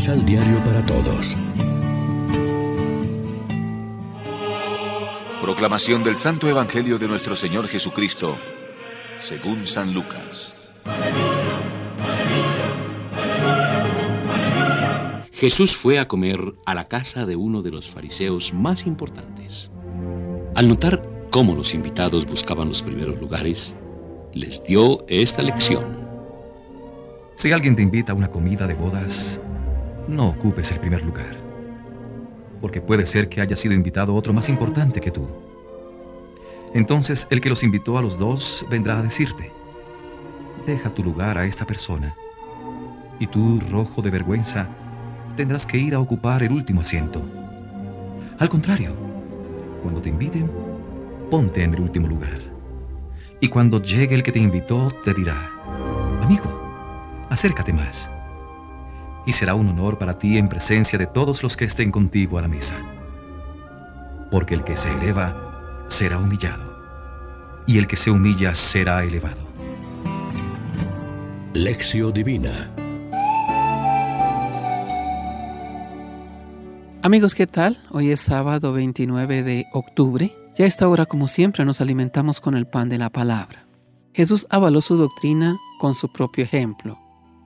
Misal Diario para Todos. Proclamación del Santo Evangelio de nuestro Señor Jesucristo, según San Lucas. Jesús fue a comer a la casa de uno de los fariseos más importantes. Al notar cómo los invitados buscaban los primeros lugares, les dio esta lección. Si alguien te invita a una comida de bodas, no ocupes el primer lugar, porque puede ser que haya sido invitado otro más importante que tú. Entonces el que los invitó a los dos vendrá a decirte, deja tu lugar a esta persona, y tú, rojo de vergüenza, tendrás que ir a ocupar el último asiento. Al contrario, cuando te inviten, ponte en el último lugar. Y cuando llegue el que te invitó, te dirá, amigo, acércate más. Y será un honor para ti en presencia de todos los que estén contigo a la mesa. Porque el que se eleva será humillado, y el que se humilla será elevado. Lección Divina Amigos, ¿qué tal? Hoy es sábado 29 de octubre. Ya a esta hora, como siempre, nos alimentamos con el pan de la palabra. Jesús avaló su doctrina con su propio ejemplo.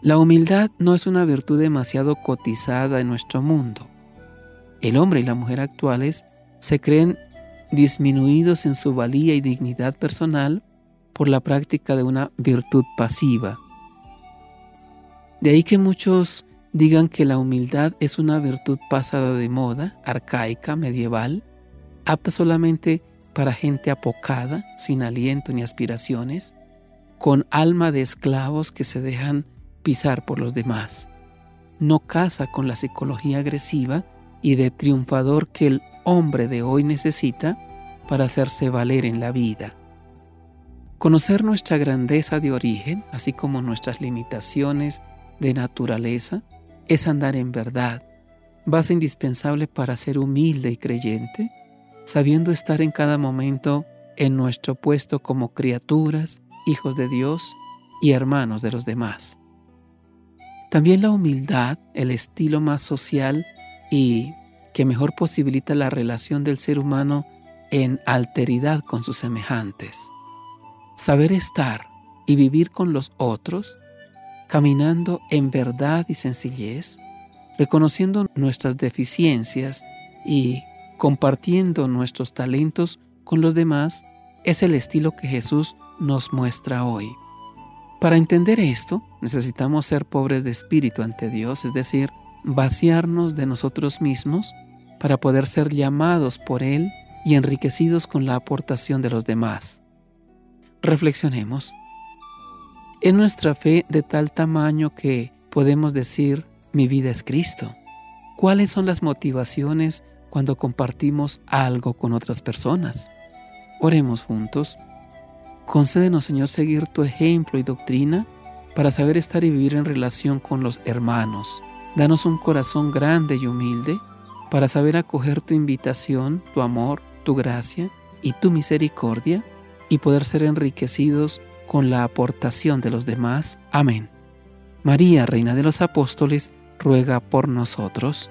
La humildad no es una virtud demasiado cotizada en nuestro mundo. El hombre y la mujer actuales se creen disminuidos en su valía y dignidad personal por la práctica de una virtud pasiva. De ahí que muchos digan que la humildad es una virtud pasada de moda, arcaica, medieval, apta solamente para gente apocada, sin aliento ni aspiraciones, con alma de esclavos que se dejan pisar por los demás. No casa con la psicología agresiva y de triunfador que el hombre de hoy necesita para hacerse valer en la vida. Conocer nuestra grandeza de origen, así como nuestras limitaciones de naturaleza, es andar en verdad, base indispensable para ser humilde y creyente, sabiendo estar en cada momento en nuestro puesto como criaturas, hijos de Dios y hermanos de los demás. También la humildad, el estilo más social y que mejor posibilita la relación del ser humano en alteridad con sus semejantes. Saber estar y vivir con los otros, caminando en verdad y sencillez, reconociendo nuestras deficiencias y compartiendo nuestros talentos con los demás es el estilo que Jesús nos muestra hoy. Para entender esto, necesitamos ser pobres de espíritu ante Dios, es decir, vaciarnos de nosotros mismos para poder ser llamados por Él y enriquecidos con la aportación de los demás. Reflexionemos. ¿Es nuestra fe de tal tamaño que podemos decir, mi vida es Cristo? ¿Cuáles son las motivaciones cuando compartimos algo con otras personas. Oremos juntos. Concédenos, Señor, seguir tu ejemplo y doctrina para saber estar y vivir en relación con los hermanos. Danos un corazón grande y humilde para saber acoger tu invitación, tu amor, tu gracia y tu misericordia y poder ser enriquecidos con la aportación de los demás. Amén. María, Reina de los Apóstoles, ruega por nosotros.